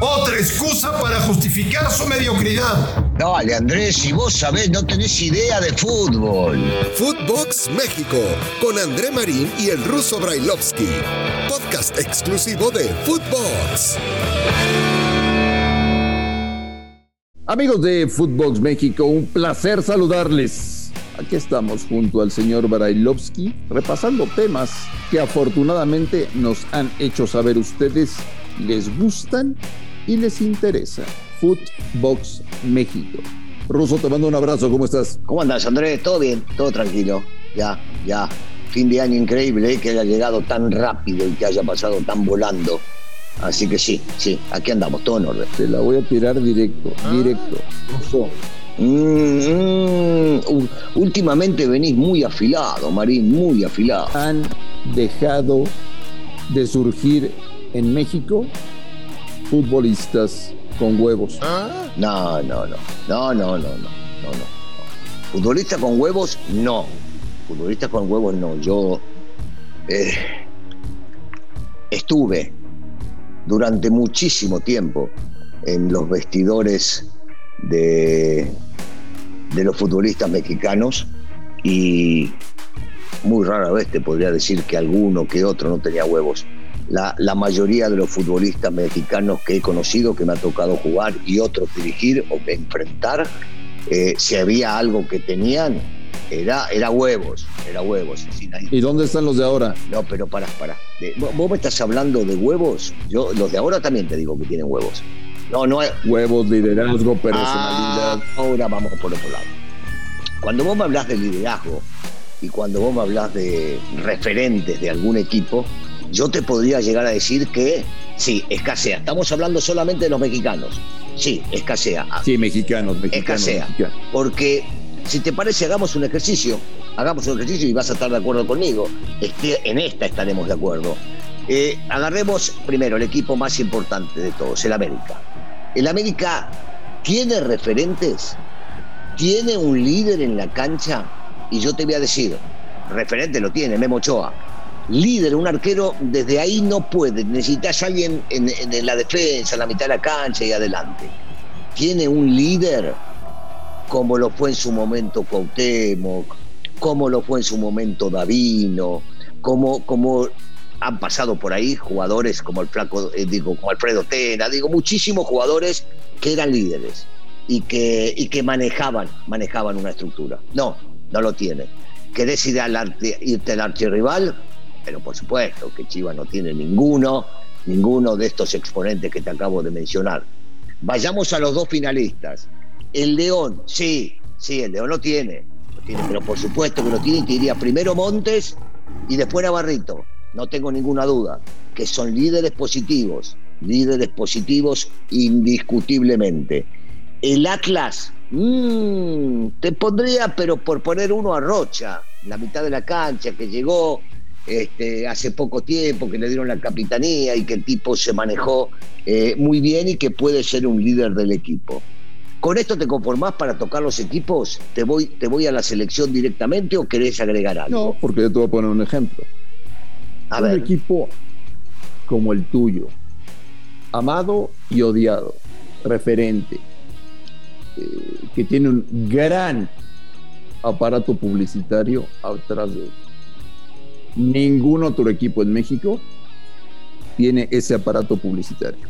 Otra excusa para justificar su mediocridad. Dale, Andrés, si vos sabés, no tenés idea de fútbol. Footbox México, con André Marín y el ruso Brailovsky. Podcast exclusivo de Footbox. Amigos de Footbox México, un placer saludarles. Aquí estamos junto al señor Brailovsky, repasando temas que afortunadamente nos han hecho saber ustedes les gustan y les interesa. Footbox México. Ruso, te mando un abrazo, ¿cómo estás? ¿Cómo andas, Andrés? ¿Todo bien? ¿Todo tranquilo? Ya, ya. Fin de año increíble, ¿eh? que haya llegado tan rápido y que haya pasado tan volando. Así que sí, sí, aquí andamos, todo en orden. Te la voy a tirar directo, directo. Ruso, Mm, mm, últimamente venís muy afilado, Marín, muy afilado. han dejado de surgir en México futbolistas con huevos. No, no, no. No, no, no, no. No, no. Futbolista con huevos, no. Futbolista con huevos, no. Yo eh, estuve durante muchísimo tiempo en los vestidores de, de los futbolistas mexicanos y muy rara vez te podría decir que alguno que otro no tenía huevos. La, la mayoría de los futbolistas mexicanos que he conocido, que me ha tocado jugar y otros dirigir o enfrentar, eh, si había algo que tenían, era, era huevos, era huevos. ¿Y dónde están los de ahora? no, pero para, para. De- ¿vos- ¿Vos me estás hablando de huevos? Yo, los de ahora también te digo que tienen huevos. No, no. Huevos, liderazgo, personalidad. Ah, ahora vamos por otro lado. Cuando vos me hablas de liderazgo y cuando vos me hablas de referentes de algún equipo, yo te podría llegar a decir que sí, escasea. Estamos hablando solamente de los mexicanos. Sí, escasea. Sí, mexicanos, mexicanos. Escasea. mexicanos. Porque si te parece, hagamos un ejercicio. Hagamos un ejercicio y vas a estar de acuerdo conmigo. Este, en esta estaremos de acuerdo. Eh, agarremos primero el equipo más importante de todos, el América. El América tiene referentes, tiene un líder en la cancha y yo te voy a decir, referente lo tiene, Memo Ochoa. Líder, un arquero, desde ahí no puede. Necesitas alguien en, la defensa, en la mitad de la cancha y adelante. Tiene un líder como lo fue en su momento Cuauhtémoc, como lo fue en su momento Davino, como, como han pasado por ahí jugadores como el flaco, eh, digo, como Alfredo Tena, digo, muchísimos jugadores que eran líderes y que, y que manejaban, manejaban una estructura. No, no lo tiene. ¿Querés ir al irte al archirrival? Pero por supuesto que Chivas no tiene ninguno, ninguno de estos exponentes que te acabo de mencionar. Vayamos a los dos finalistas. El León, sí, sí, el León lo tiene, pero por supuesto que lo tiene y te diría primero Montes y después Navarrito, no tengo ninguna duda, que son líderes positivos, líderes positivos indiscutiblemente. El Atlas, mm, te pondría, pero por poner uno a Rocha, la mitad de la cancha, que llegó este, hace poco tiempo, que le dieron la capitanía y que el tipo se manejó eh, muy bien y que puede ser un líder del equipo. ¿Con esto te conformás para tocar los equipos? ¿Te voy, te voy a la selección directamente o querés agregar algo? No, porque yo te voy a poner un ejemplo. a un ver. equipo como el tuyo, amado y odiado, referente, eh, que tiene un gran aparato publicitario atrás de él. Ningún otro equipo en México tiene ese aparato publicitario.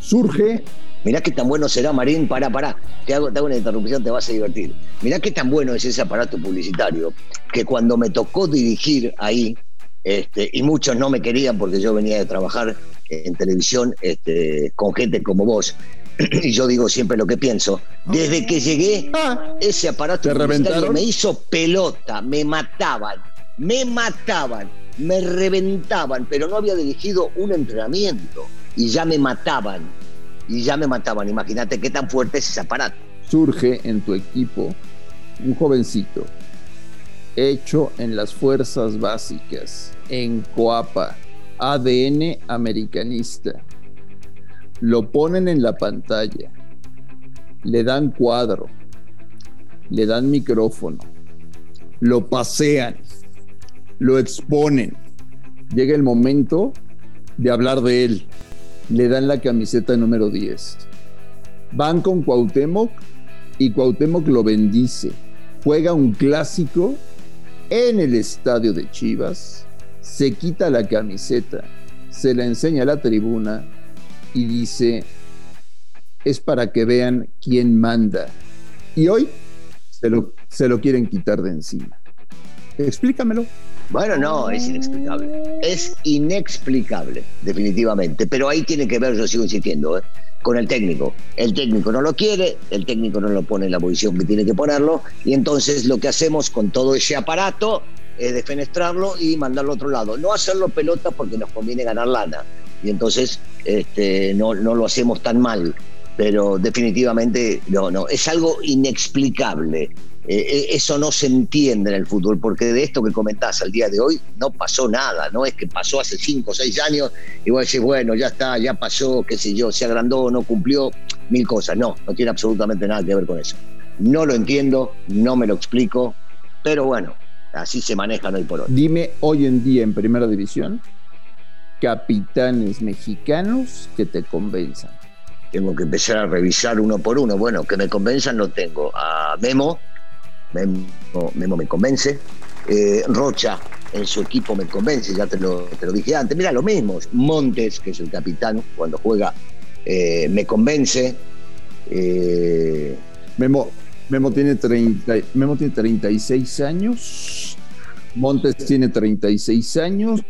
Surge Mirá qué tan bueno será, Marín, pará, pará. Te hago, te hago una interrupción, te vas a divertir. Mirá qué tan bueno es ese aparato publicitario que cuando me tocó dirigir ahí, este, y muchos no me querían porque yo venía de trabajar en televisión este, con gente como vos, y yo digo siempre lo que pienso, desde que llegué, ese aparato ¿Te publicitario reventaron? me hizo pelota, me mataban, me mataban, me reventaban, pero no había dirigido un entrenamiento y ya me mataban, y ya me mataban. Imagínate qué tan fuerte es ese aparato. surge en tu equipo un jovencito hecho en las fuerzas básicas, en Coapa, ADN americanista. Lo ponen en la pantalla, le dan cuadro, le dan micrófono, lo pasean, lo exponen. Llega el momento de hablar de él. le dan la camiseta número 10. Van con Cuauhtémoc y Cuauhtémoc lo bendice. Juega un clásico en el estadio de Chivas, se quita la camiseta, se la enseña a la tribuna y dice, es para que vean quién manda. Y hoy se lo, se lo quieren quitar de encima. Explícamelo. Bueno, no, es inexplicable. Es inexplicable, definitivamente. Pero ahí tiene que ver, yo sigo insistiendo, ¿eh? con el técnico. El técnico no lo quiere, el técnico no lo pone en la posición que tiene que ponerlo, y entonces lo que hacemos con todo ese aparato es defenestrarlo y mandarlo a otro lado. No hacerlo pelota porque nos conviene ganar lana, y entonces este, no, no lo hacemos tan mal, pero definitivamente no, no, es algo inexplicable. Eh, eh, eso no se entiende en el fútbol, porque de esto que comentás al día de hoy no pasó nada, no es que pasó hace cinco o seis años y vos decís, bueno, ya está, ya pasó, qué sé yo, se agrandó, no cumplió, mil cosas. No, no tiene absolutamente nada que ver con eso. No lo entiendo, no me lo explico, pero bueno, así se maneja hoy por hoy. Dime hoy en día en Primera División, capitanes mexicanos que te convenzan. Tengo que empezar a revisar uno por uno. Bueno, que me convenzan no tengo. A Memo, Memo, me convence. Eh, Rocha en su equipo me convence, ya te lo, te lo dije antes. Mira, lo mismo. Montes, que es el capitán, cuando juega, eh, me convence. Eh, Memo, Memo, tiene 30, Memo tiene 36 años. Montes tiene 36 años.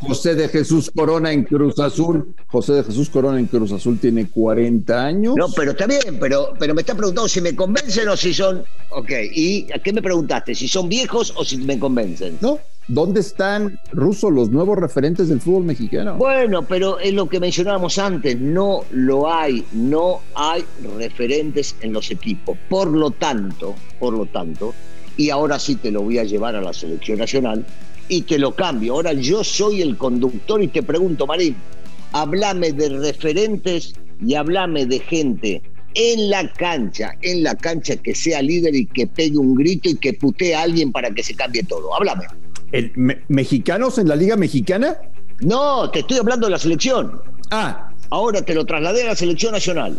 José de Jesús Corona en Cruz Azul. José de Jesús Corona en Cruz Azul tiene 40 años. No, pero está bien, pero, pero me está preguntando si me convencen o si son. Ok, ¿y a qué me preguntaste? ¿Si son viejos o si me convencen? No, ¿Dónde están, Ruso, los nuevos referentes del fútbol mexicano? Bueno, pero es lo que mencionábamos antes, no lo hay, no hay referentes en los equipos. Por lo tanto, por lo tanto, y ahora sí te lo voy a llevar a la selección nacional, y te lo cambio. Ahora yo soy el conductor y te pregunto, Marín, háblame de referentes y háblame de gente en la cancha, en la cancha que sea líder y que pegue un grito y que putee a alguien para que se cambie todo. Háblame. ¿El, ¿Mexicanos en la Liga Mexicana? No, te estoy hablando de la selección. Ah. Ahora te lo trasladé a la selección nacional.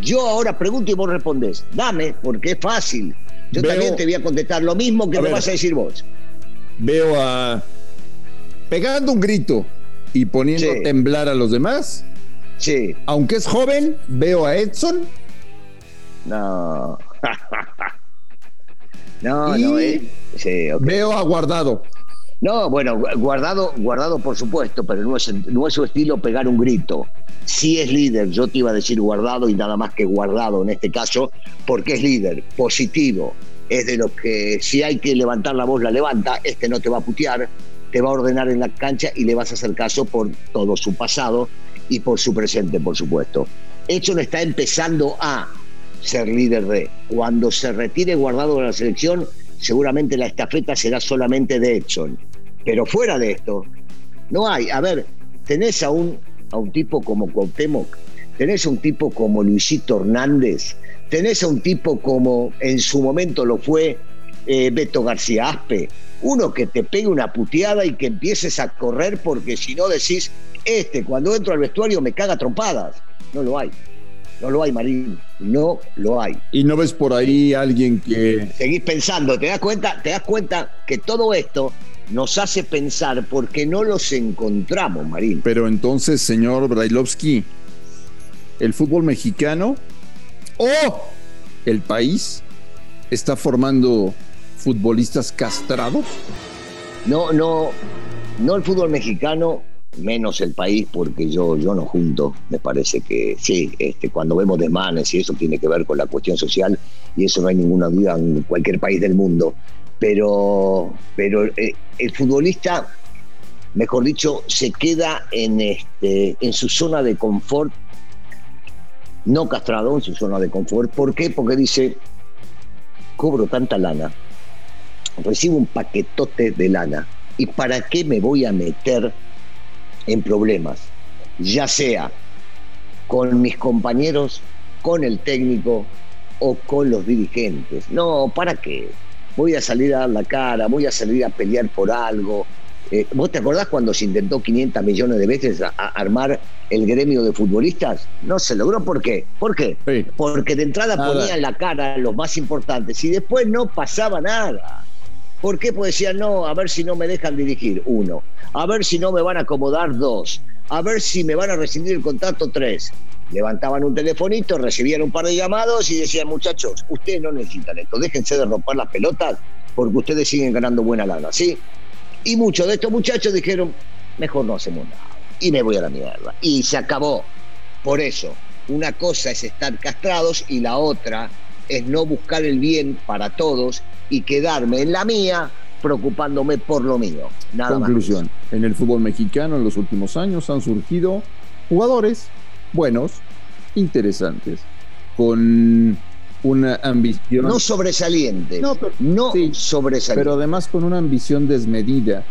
Yo ahora pregunto y vos respondés. Dame, porque es fácil. Yo también te voy a contestar lo mismo que me vas a decir vos veo a pegando un grito y poniendo a temblar a los demás. Sí. Aunque es joven, veo a Edson. No. no, no, eh. sí, Veo a Guardado. No, bueno, guardado, guardado por supuesto, pero no es, no es su estilo pegar un grito. Sí es líder, yo te iba a decir guardado y nada más que guardado en este caso, porque es líder, positivo, es de los que si hay que levantar la voz la levanta, este no te va a putear, te va a ordenar en la cancha y le vas a hacer caso por todo su pasado y por su presente, por supuesto. no está empezando a ser líder de. Cuando se retire guardado de la selección, seguramente la estafeta será solamente de Edson. Pero fuera de esto, no hay. A ver, tenés a un, a un tipo como Cuauhtémoc, tenés a un tipo como Luisito Hernández, tenés a un tipo como en su momento lo fue eh, Beto García Aspe, uno que te pegue una puteada y que empieces a correr porque si no decís, este cuando entro al vestuario me caga trompadas. No lo hay. No lo hay, Marín. No lo hay. Y no ves por ahí alguien que. Seguís pensando, ¿te das cuenta? ¿Te das cuenta que todo esto nos hace pensar porque no los encontramos, Marín? Pero entonces, señor Brailovsky, el fútbol mexicano o el país está formando futbolistas castrados? No, no, no el fútbol mexicano, menos el país, porque yo, yo no junto. Me parece que sí, este, cuando vemos desmanes y eso tiene que ver con la cuestión social, y eso no hay ninguna duda en cualquier país del mundo. Pero, pero eh, el futbolista, mejor dicho, se queda en, este, en su zona de confort no castrado en su zona de confort. ¿Por qué? Porque dice, cobro tanta lana, recibo un paquetote de lana, ¿y para qué me voy a meter en problemas? Ya sea con mis compañeros, con el técnico o con los dirigentes. No, ¿para qué? Voy a salir a dar la cara, voy a salir a pelear por algo. Eh, ¿Vos te acordás cuando se intentó 500 millones de veces armar el gremio de futbolistas? No se logró. ¿Por qué? ¿Por qué? Porque de entrada ponían la cara a los más importantes y después no pasaba nada. ¿Por qué? Pues decían, no, a ver si no me dejan dirigir, uno. A ver si no me van a acomodar, dos. A ver si me van a rescindir el contrato, tres. Levantaban un telefonito, recibían un par de llamados y decían, muchachos, ustedes no necesitan esto, déjense de romper las pelotas porque ustedes siguen ganando buena lana, ¿sí? Y muchos de estos muchachos dijeron, mejor no hacemos nada. Y me voy a la mierda. Y se acabó. Por eso, una cosa es estar castrados y la otra es no buscar el bien para todos y quedarme en la mía preocupándome por lo mío. Nada Conclusión. En el fútbol mexicano en los últimos años han surgido jugadores buenos, interesantes, con una ambición. No sobresaliente. No, no sobresaliente. Pero además con una ambición desmedida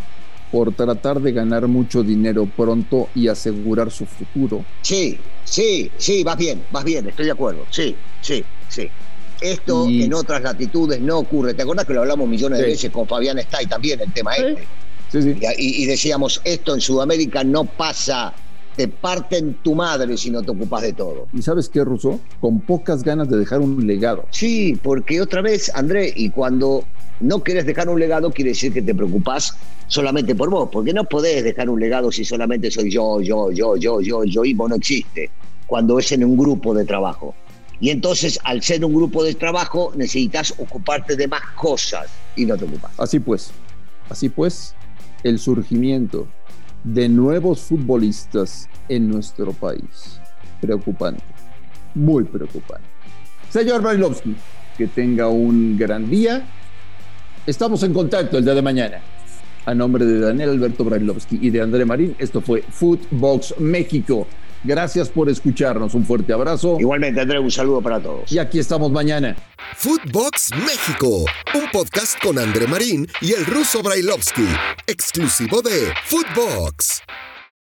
por tratar de ganar mucho dinero pronto y asegurar su futuro. Sí, sí, sí, vas bien, vas bien, estoy de acuerdo. Sí, sí, sí. Esto en otras latitudes no ocurre. ¿Te acuerdas que lo hablamos millones de veces con Fabián Stay también, el tema este? Sí, sí. y decíamos, esto en Sudamérica no pasa te parten tu madre si no te ocupas de todo. ¿Y sabes qué, Russo? Con pocas ganas de dejar un legado. Sí, porque otra vez, André, y cuando no quieres dejar un legado, quiere decir que te preocupas solamente por vos, porque no podés dejar un legado si solamente soy yo, yo, yo, yo, yo, yo, y vos no existe, cuando es en un grupo de trabajo. Y entonces, al ser un grupo de trabajo, necesitas ocuparte de más cosas y no te ocupas. Así pues, así pues, el surgimiento de nuevos futbolistas en nuestro país. Preocupante, muy preocupante. Señor Brailovsky, que tenga un gran día. Estamos en contacto el día de mañana. A nombre de Daniel Alberto Brailovsky y de André Marín, esto fue Footbox México. Gracias por escucharnos. Un fuerte abrazo. Igualmente, André, un saludo para todos. Y aquí estamos mañana. Footbox México, un podcast con André Marín y el ruso Brailovsky, exclusivo de Footbox.